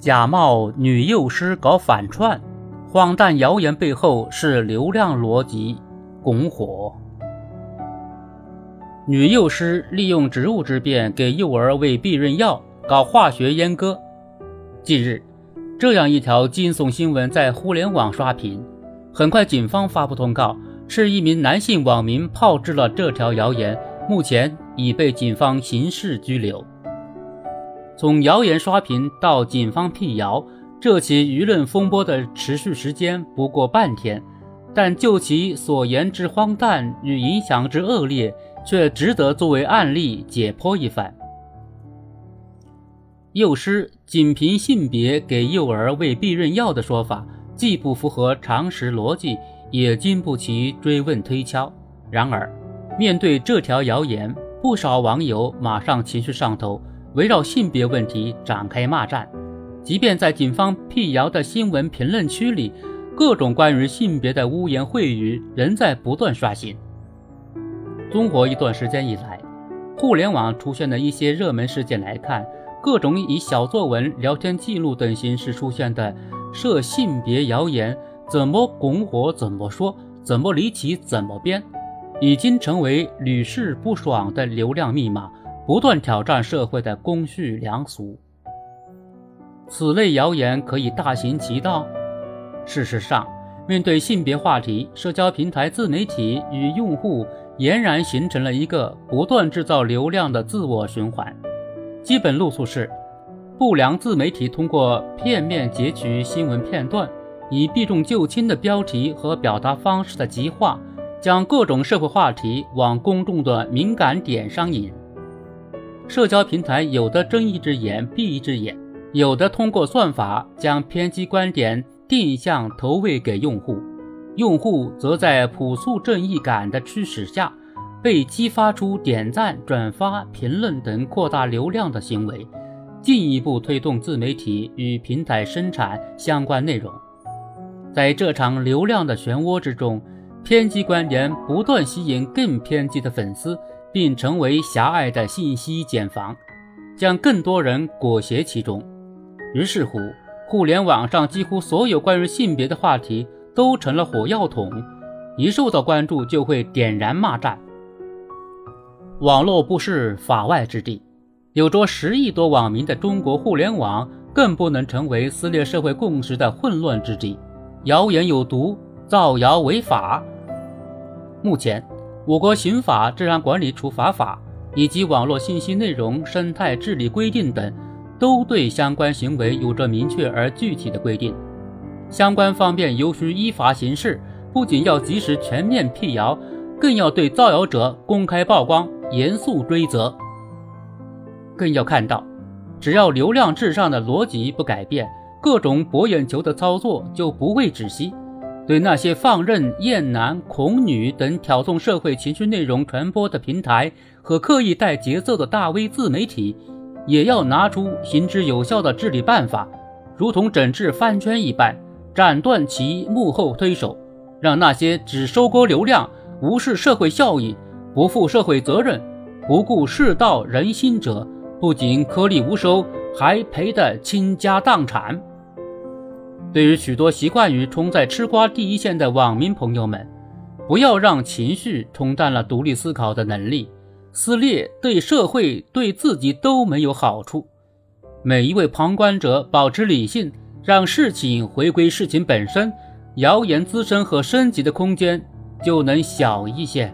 假冒女幼师搞反串，荒诞谣言背后是流量逻辑拱火。女幼师利用职务之便给幼儿喂避孕药，搞化学阉割。近日，这样一条惊悚新闻在互联网刷屏。很快，警方发布通告，是一名男性网民炮制了这条谣言，目前已被警方刑事拘留。从谣言刷屏到警方辟谣，这起舆论风波的持续时间不过半天，但就其所言之荒诞与影响之恶劣，却值得作为案例解剖一番。幼师仅凭性别给幼儿喂避孕药的说法，既不符合常识逻辑，也经不起追问推敲。然而，面对这条谣言，不少网友马上情绪上头。围绕性别问题展开骂战，即便在警方辟谣的新闻评论区里，各种关于性别的污言秽语仍在不断刷新。综合一段时间以来，互联网出现的一些热门事件来看，各种以小作文、聊天记录等形式出现的涉性别谣言，怎么拱火怎么说，怎么离奇怎么编，已经成为屡试不爽的流量密码。不断挑战社会的公序良俗，此类谣言可以大行其道。事实上，面对性别话题，社交平台、自媒体与用户俨然形成了一个不断制造流量的自我循环。基本路数是：不良自媒体通过片面截取新闻片段，以避重就轻的标题和表达方式的极化，将各种社会话题往公众的敏感点上引。社交平台有的睁一只眼闭一只眼，有的通过算法将偏激观点定向投喂给用户，用户则在朴素正义感的驱使下，被激发出点赞、转发、评论等扩大流量的行为，进一步推动自媒体与平台生产相关内容。在这场流量的漩涡之中，偏激观点不断吸引更偏激的粉丝。并成为狭隘的信息茧房，将更多人裹挟其中。于是乎，互联网上几乎所有关于性别的话题都成了火药桶，一受到关注就会点燃骂战。网络不是法外之地，有着十亿多网民的中国互联网更不能成为撕裂社会共识的混乱之地。谣言有毒，造谣违法。目前。我国刑法、治安管理处罚法以及网络信息内容生态治理规定等，都对相关行为有着明确而具体的规定。相关方面尤需依法行事，不仅要及时全面辟谣，更要对造谣者公开曝光、严肃追责。更要看到，只要流量至上的逻辑不改变，各种博眼球的操作就不会止息。对那些放任厌男恐女等挑动社会情绪内容传播的平台和刻意带节奏的大 V 自媒体，也要拿出行之有效的治理办法，如同整治饭圈一般，斩断其幕后推手，让那些只收割流量、无视社会效益、不负社会责任、不顾世道人心者，不仅颗粒无收，还赔得倾家荡产。对于许多习惯于冲在吃瓜第一线的网民朋友们，不要让情绪冲淡了独立思考的能力，撕裂对社会对自己都没有好处。每一位旁观者保持理性，让事情回归事情本身，谣言滋生和升级的空间就能小一些。